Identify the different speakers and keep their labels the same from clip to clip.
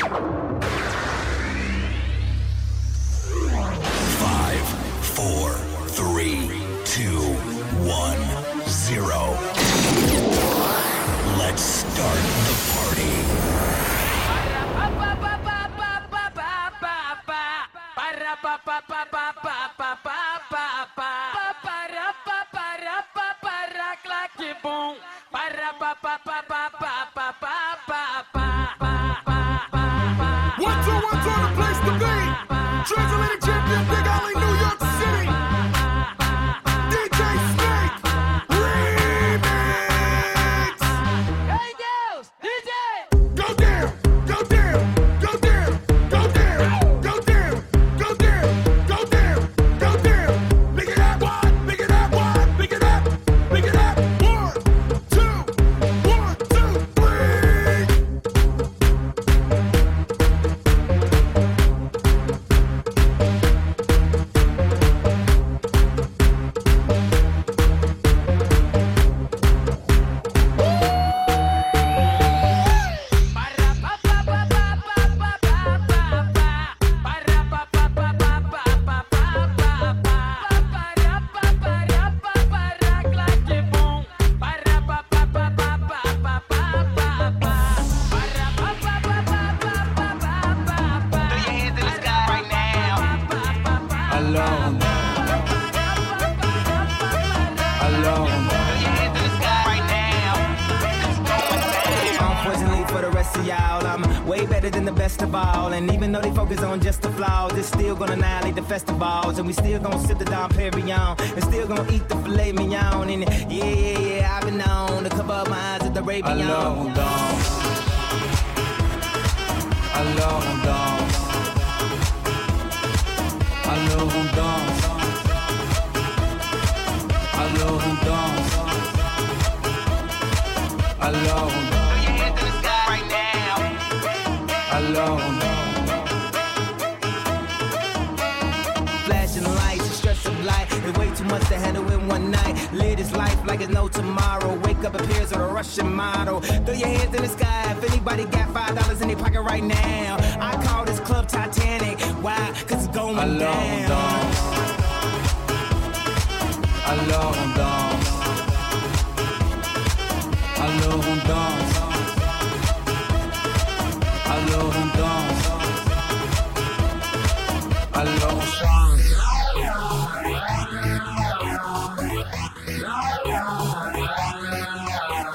Speaker 1: Five, four, three, two, one, zero. Let's start the party.
Speaker 2: One, Translated champion, Big Alley, New York
Speaker 3: on just it's still gonna annihilate the festivals. And we still gonna sip the Dom Perignon. And still gonna eat the filet mignon. And yeah, yeah, yeah, I've been known to cover up my eyes at the Arabian.
Speaker 4: Alone. Alone. Alone. Alors on danse. Alors on danse. Alors
Speaker 3: too much to handle in one night. Live this life like it's no tomorrow. Wake up, appears with a Russian model. Throw your hands in the sky if anybody got five dollars in their pocket right now. I call this club Titanic. Why? Cause it's going
Speaker 4: Alors
Speaker 3: down.
Speaker 4: danse. Alors on danse. Alors on danse. Alors on danse.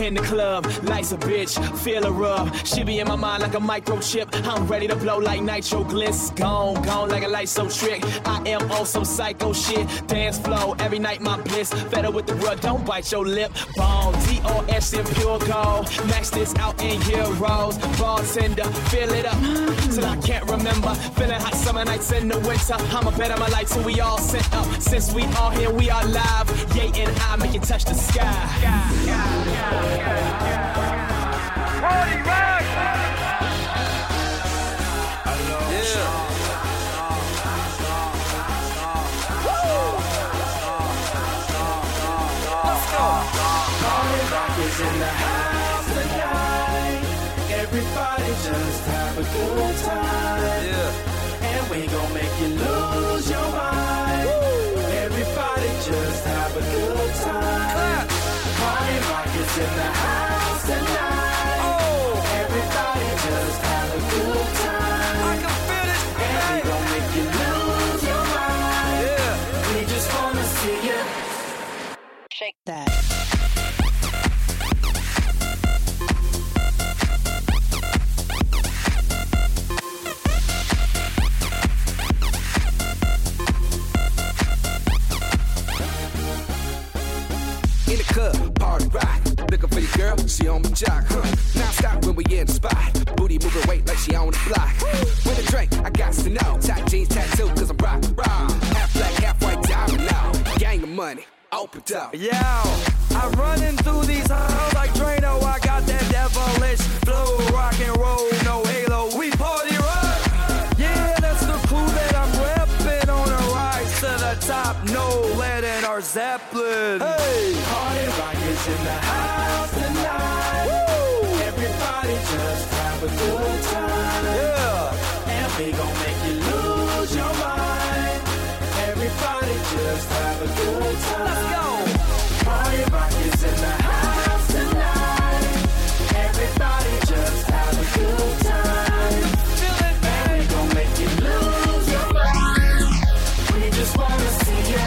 Speaker 5: In the club, life's a bitch, feel a rub. She be in my mind like a microchip. I'm ready to blow like nitro glints. Gone, gone like a light so trick. I am on some psycho shit. Dance flow every night, my bliss. Better with the rug, don't bite your lip. Bone, DOS in pure gold. Max this out in heroes. Bartender, fill it up till I can't remember. Feeling hot summer nights in the winter. I'ma bet on my life till we all set up. Since we all here, we are live. Yay and I make it touch the sky.
Speaker 2: is have a
Speaker 6: she on my jock. Huh. Now stop when we in the spot. Booty moving weight like she on the block. With a drink, I got to know. Tight jeans, tattoo, cause I'm rock, rock. Half black, half white, diamond now. Gang of money, opened up.
Speaker 7: Yo, I'm running through these halls like Drano. I got that devilish flow, rock and roll, no halo. We party rock. Yeah, that's the crew that I'm repping on a rise to the top. No lead in our Zeppelin. Hey,
Speaker 2: Party rock is in the house have a good time.
Speaker 7: yeah.
Speaker 2: And we gon' make you lose your mind. Everybody just have a good time.
Speaker 7: Let's go.
Speaker 2: Party rock is in the house tonight. Everybody just have a good time.
Speaker 7: Feel it,
Speaker 2: And we gon' make you lose your mind. We just wanna see you.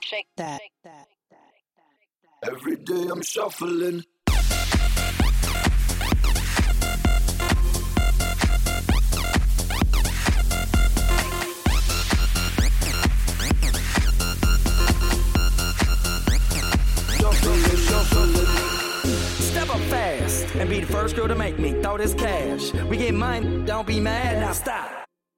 Speaker 8: Shake that.
Speaker 1: Every day I'm shuffling.
Speaker 7: Step up fast and be the first girl to make me throw this cash. We get mine, don't be mad. Now stop.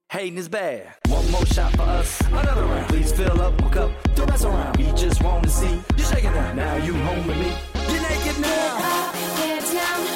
Speaker 7: Hating is bad. One more shot for us, another round. Please fill up, hook up the around. We just want to see you shaking that. Now you home with me. You're naked now.
Speaker 9: up, get down,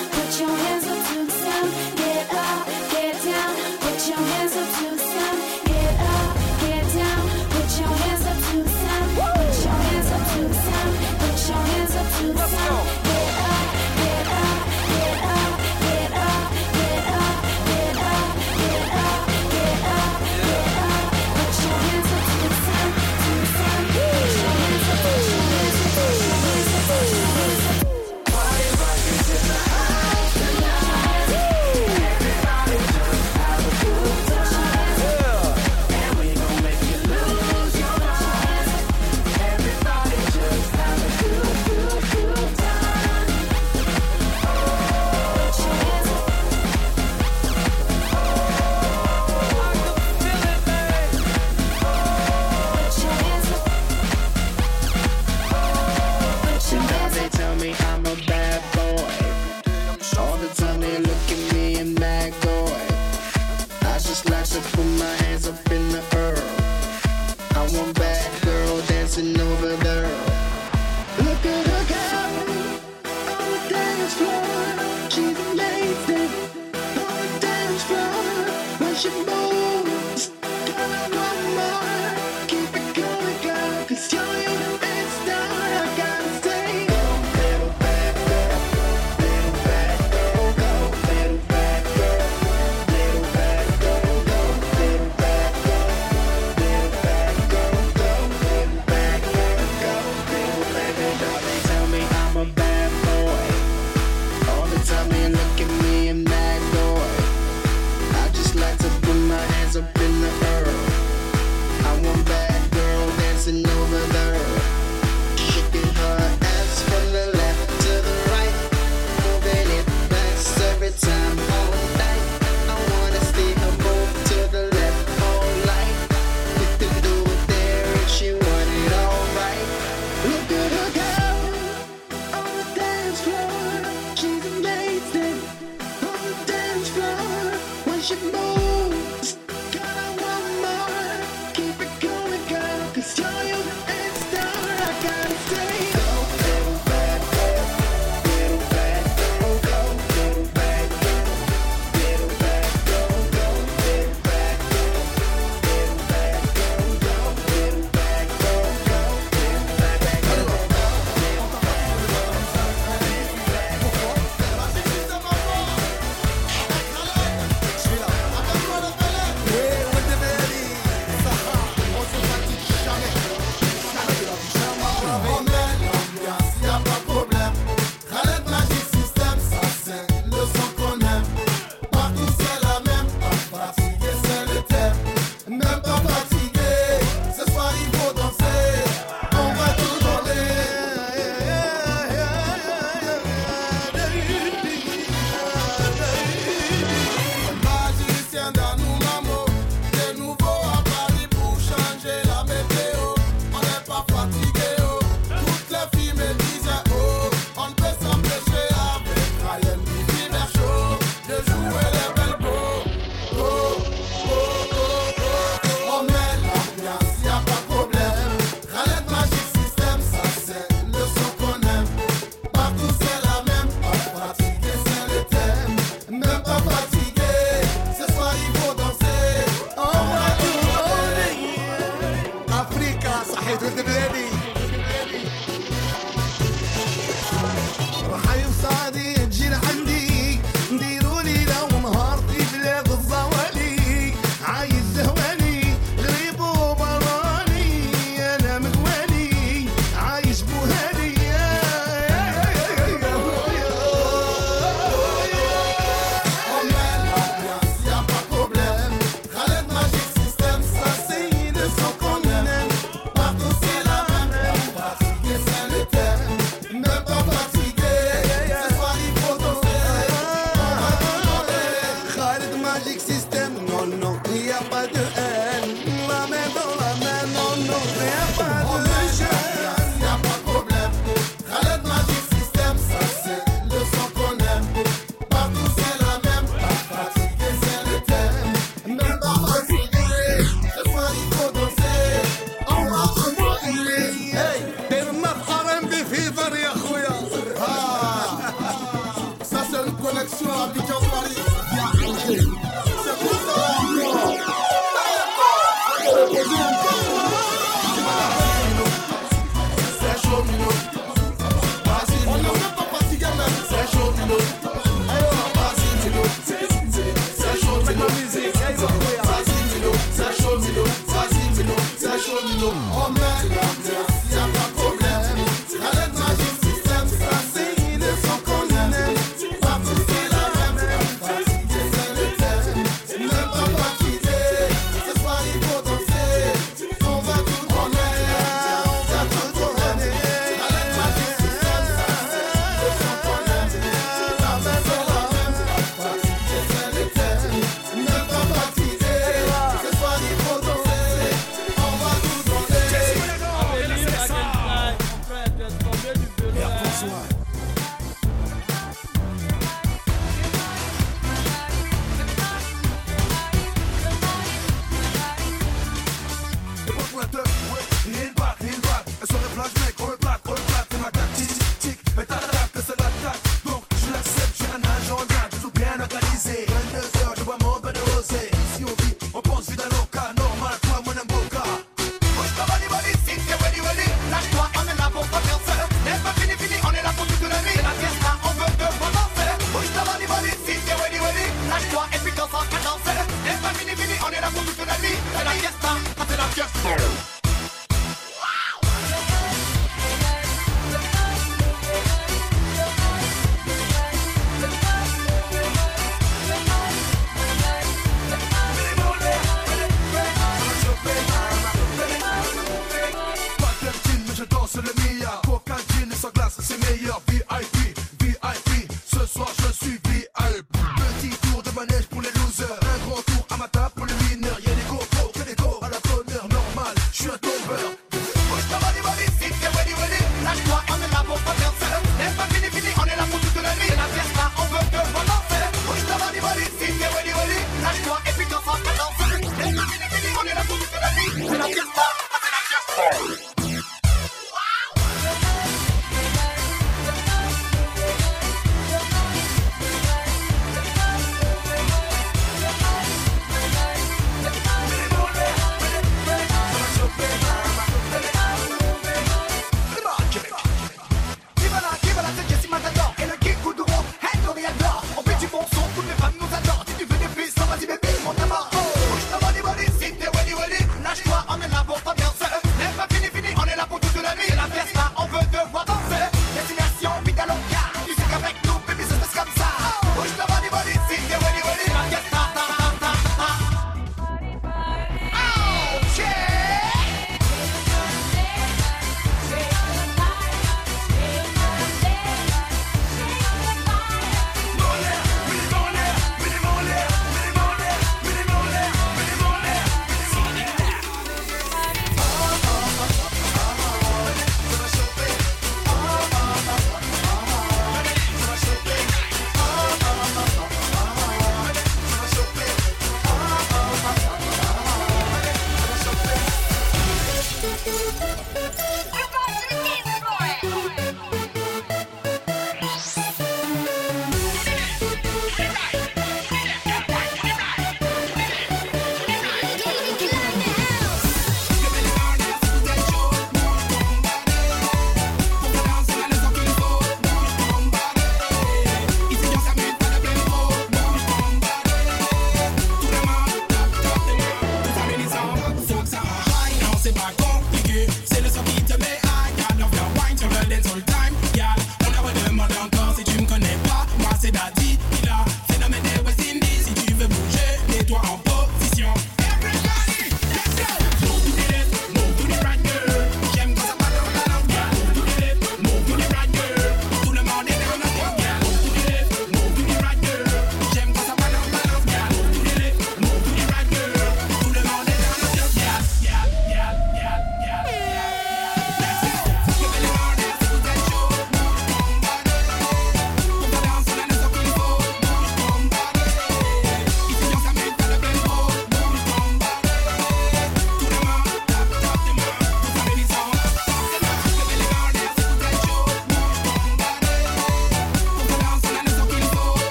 Speaker 10: 'cause you're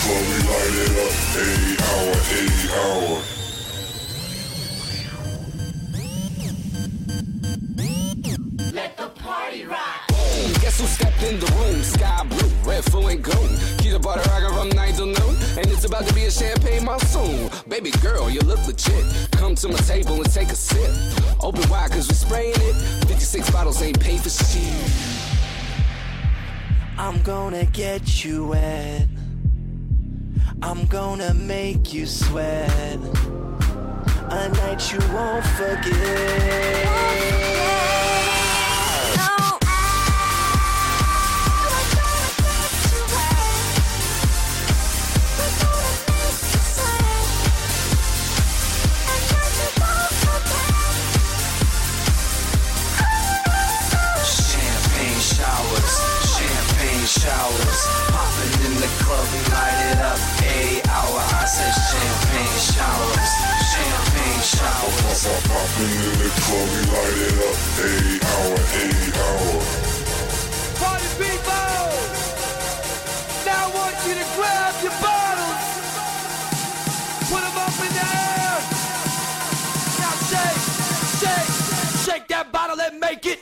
Speaker 11: club, we light it up. Eight hour,
Speaker 12: eight hour.
Speaker 11: Let the party rock.
Speaker 6: Guess who stepped in the room? Sky blue, red, full and gold. Keep the butter rockin' from night till noon. And it's about to be a champagne monsoon. Baby girl, you look legit. Come to my table and take a sip. Open wide, cause we spraying it. 56 bottles ain't paid for shit.
Speaker 11: I'm gonna get you wet. I'm gonna make you sweat. A night you won't forget. Champagne showers, champagne showers. Popping in the club, we light it up. Eight hour,
Speaker 12: eight hour.
Speaker 7: Party people! Now I want you to grab your bottles. Put them up in the air. Now shake, shake, shake that bottle and make it.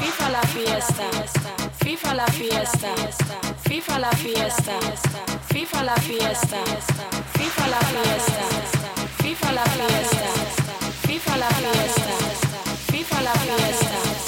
Speaker 13: FIFA la fiesta, FIFA la fiesta, FIFA la fiesta, FIFA la fiesta, FIFA la fiesta, FIFA la fiesta, FIFA la fiesta, FIFA la fiesta.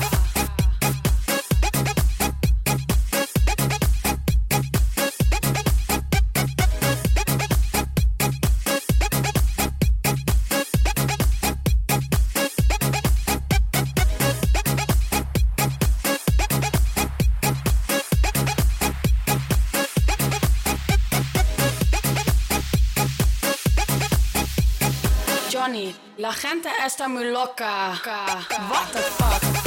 Speaker 13: What the fuck?